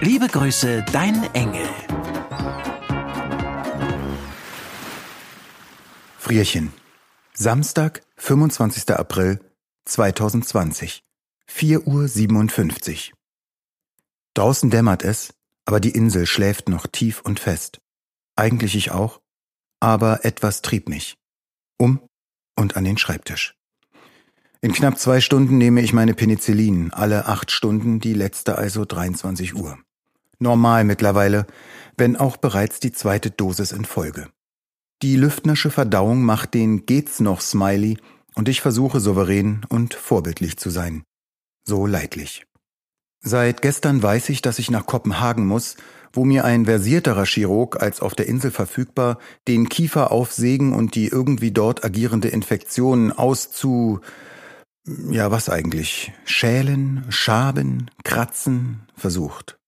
Liebe Grüße, dein Engel. Frierchen. Samstag, 25. April 2020. 4.57 Uhr. Draußen dämmert es, aber die Insel schläft noch tief und fest. Eigentlich ich auch, aber etwas trieb mich. Um und an den Schreibtisch. In knapp zwei Stunden nehme ich meine Penicillin, alle acht Stunden, die letzte also 23 Uhr. Normal mittlerweile, wenn auch bereits die zweite Dosis in Folge. Die Lüftnersche Verdauung macht den Geht's noch Smiley und ich versuche souverän und vorbildlich zu sein. So leidlich. Seit gestern weiß ich, dass ich nach Kopenhagen muss, wo mir ein versierterer Chirurg als auf der Insel verfügbar den Kiefer aufsägen und die irgendwie dort agierende Infektion auszu ja, was eigentlich? Schälen, schaben, kratzen, versucht.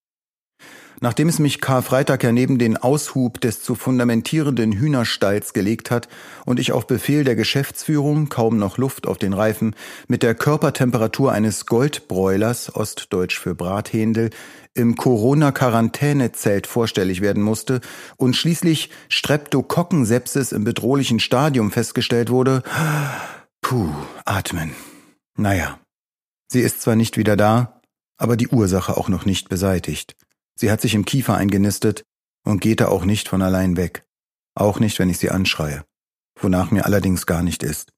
Nachdem es mich Karfreitag ja neben den Aushub des zu fundamentierenden Hühnerstalls gelegt hat und ich auf Befehl der Geschäftsführung, kaum noch Luft auf den Reifen, mit der Körpertemperatur eines Goldbräulers, ostdeutsch für Brathändel, im Corona-Quarantänezelt vorstellig werden musste und schließlich Streptokokkensepsis im bedrohlichen Stadium festgestellt wurde, puh, atmen. Naja, sie ist zwar nicht wieder da, aber die Ursache auch noch nicht beseitigt. Sie hat sich im Kiefer eingenistet und geht da auch nicht von allein weg. Auch nicht, wenn ich sie anschreie. Wonach mir allerdings gar nicht ist.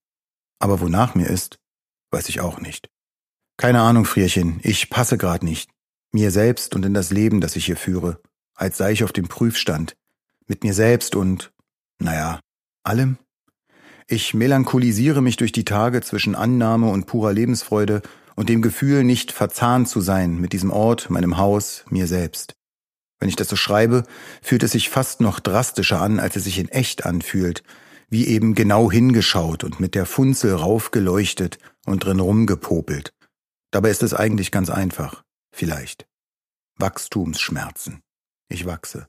Aber wonach mir ist, weiß ich auch nicht. Keine Ahnung, Frierchen, ich passe grad nicht. Mir selbst und in das Leben, das ich hier führe. Als sei ich auf dem Prüfstand. Mit mir selbst und, naja, allem. Ich melancholisiere mich durch die Tage zwischen Annahme und purer Lebensfreude und dem Gefühl, nicht verzahnt zu sein mit diesem Ort, meinem Haus, mir selbst. Wenn ich das so schreibe, fühlt es sich fast noch drastischer an, als es sich in echt anfühlt, wie eben genau hingeschaut und mit der Funzel raufgeleuchtet und drin rumgepopelt. Dabei ist es eigentlich ganz einfach, vielleicht. Wachstumsschmerzen. Ich wachse.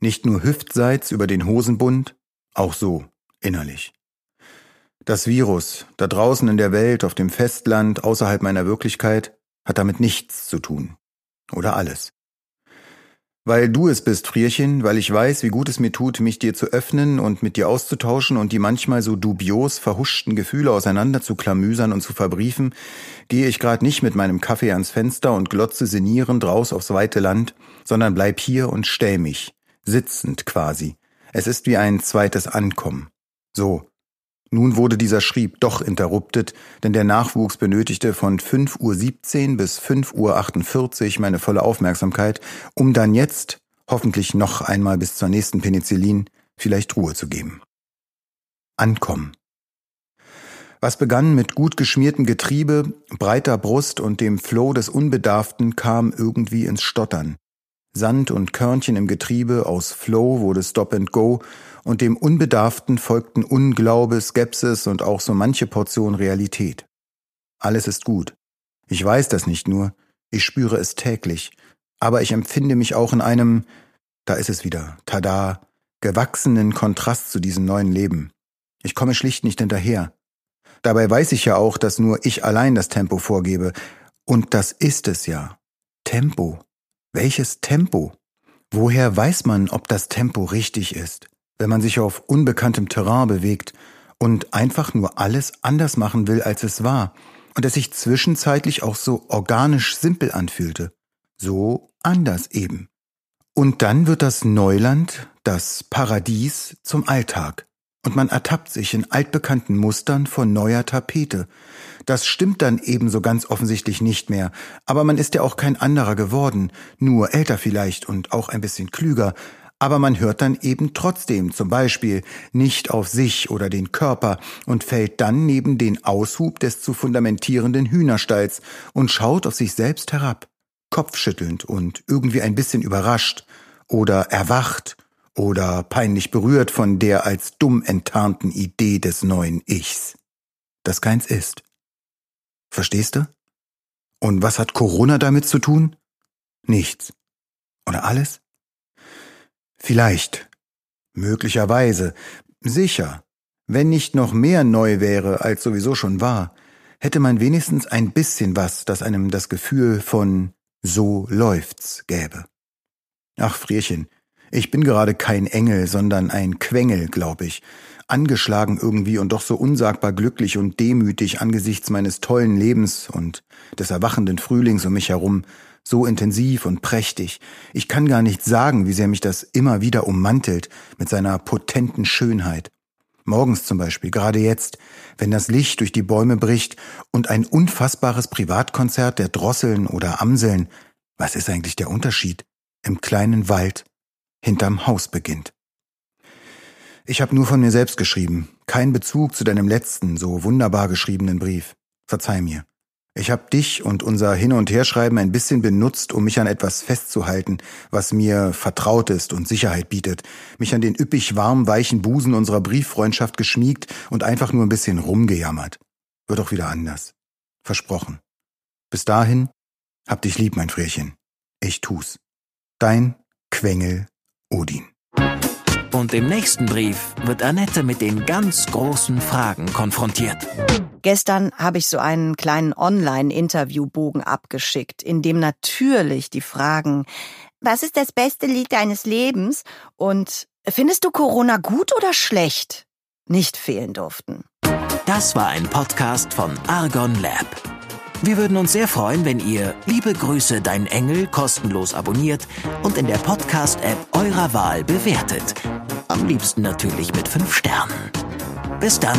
Nicht nur hüftseits über den Hosenbund, auch so, innerlich. Das Virus, da draußen in der Welt, auf dem Festland, außerhalb meiner Wirklichkeit, hat damit nichts zu tun. Oder alles. Weil du es bist, Frierchen, weil ich weiß, wie gut es mir tut, mich dir zu öffnen und mit dir auszutauschen und die manchmal so dubios verhuschten Gefühle auseinander zu klamüsern und zu verbriefen, gehe ich grad nicht mit meinem Kaffee ans Fenster und glotze sinnierend raus aufs weite Land, sondern bleib hier und stell mich, sitzend quasi. Es ist wie ein zweites Ankommen. So, nun wurde dieser Schrieb doch interruptet, denn der Nachwuchs benötigte von 5.17 Uhr bis 5.48 Uhr meine volle Aufmerksamkeit, um dann jetzt, hoffentlich noch einmal bis zur nächsten Penicillin, vielleicht Ruhe zu geben. Ankommen. Was begann mit gut geschmiertem Getriebe, breiter Brust und dem Flow des Unbedarften kam irgendwie ins Stottern. Sand und Körnchen im Getriebe, aus Flow wurde Stop and Go und dem Unbedarften folgten Unglaube, Skepsis und auch so manche Portion Realität. Alles ist gut. Ich weiß das nicht nur, ich spüre es täglich, aber ich empfinde mich auch in einem, da ist es wieder, tada, gewachsenen Kontrast zu diesem neuen Leben. Ich komme schlicht nicht hinterher. Dabei weiß ich ja auch, dass nur ich allein das Tempo vorgebe. Und das ist es ja. Tempo. Welches Tempo? Woher weiß man, ob das Tempo richtig ist, wenn man sich auf unbekanntem Terrain bewegt und einfach nur alles anders machen will, als es war, und es sich zwischenzeitlich auch so organisch simpel anfühlte? So anders eben. Und dann wird das Neuland, das Paradies zum Alltag und man ertappt sich in altbekannten Mustern von neuer Tapete. Das stimmt dann ebenso ganz offensichtlich nicht mehr, aber man ist ja auch kein anderer geworden, nur älter vielleicht und auch ein bisschen klüger, aber man hört dann eben trotzdem zum Beispiel nicht auf sich oder den Körper und fällt dann neben den Aushub des zu fundamentierenden Hühnerstalls und schaut auf sich selbst herab, kopfschüttelnd und irgendwie ein bisschen überrascht oder erwacht oder peinlich berührt von der als dumm enttarnten Idee des neuen Ichs, das keins ist. Verstehst du? Und was hat Corona damit zu tun? Nichts. Oder alles? Vielleicht. Möglicherweise. Sicher. Wenn nicht noch mehr neu wäre, als sowieso schon war, hätte man wenigstens ein bisschen was, das einem das Gefühl von so läuft's gäbe. Ach, Frierchen, ich bin gerade kein Engel, sondern ein Quengel, glaub ich, angeschlagen irgendwie und doch so unsagbar glücklich und demütig angesichts meines tollen Lebens und des erwachenden Frühlings um mich herum, so intensiv und prächtig. Ich kann gar nicht sagen, wie sehr mich das immer wieder ummantelt mit seiner potenten Schönheit. Morgens zum Beispiel, gerade jetzt, wenn das Licht durch die Bäume bricht und ein unfassbares Privatkonzert der Drosseln oder Amseln, was ist eigentlich der Unterschied, im kleinen Wald hinterm Haus beginnt. Ich habe nur von mir selbst geschrieben, kein Bezug zu deinem letzten, so wunderbar geschriebenen Brief. Verzeih mir. Ich habe dich und unser Hin- und Herschreiben ein bisschen benutzt, um mich an etwas festzuhalten, was mir vertraut ist und Sicherheit bietet, mich an den üppig warm weichen Busen unserer Brieffreundschaft geschmiegt und einfach nur ein bisschen rumgejammert. Wird auch wieder anders. Versprochen. Bis dahin, hab dich lieb, mein Frierchen. Ich tu's. Dein Quengel Odin. Und im nächsten Brief wird Annette mit den ganz großen Fragen konfrontiert. Gestern habe ich so einen kleinen Online-Interviewbogen abgeschickt, in dem natürlich die Fragen Was ist das beste Lied deines Lebens? und Findest du Corona gut oder schlecht? nicht fehlen durften. Das war ein Podcast von Argon Lab. Wir würden uns sehr freuen, wenn ihr Liebe Grüße, dein Engel kostenlos abonniert und in der Podcast-App eurer Wahl bewertet. Am liebsten natürlich mit 5 Sternen. Bis dann.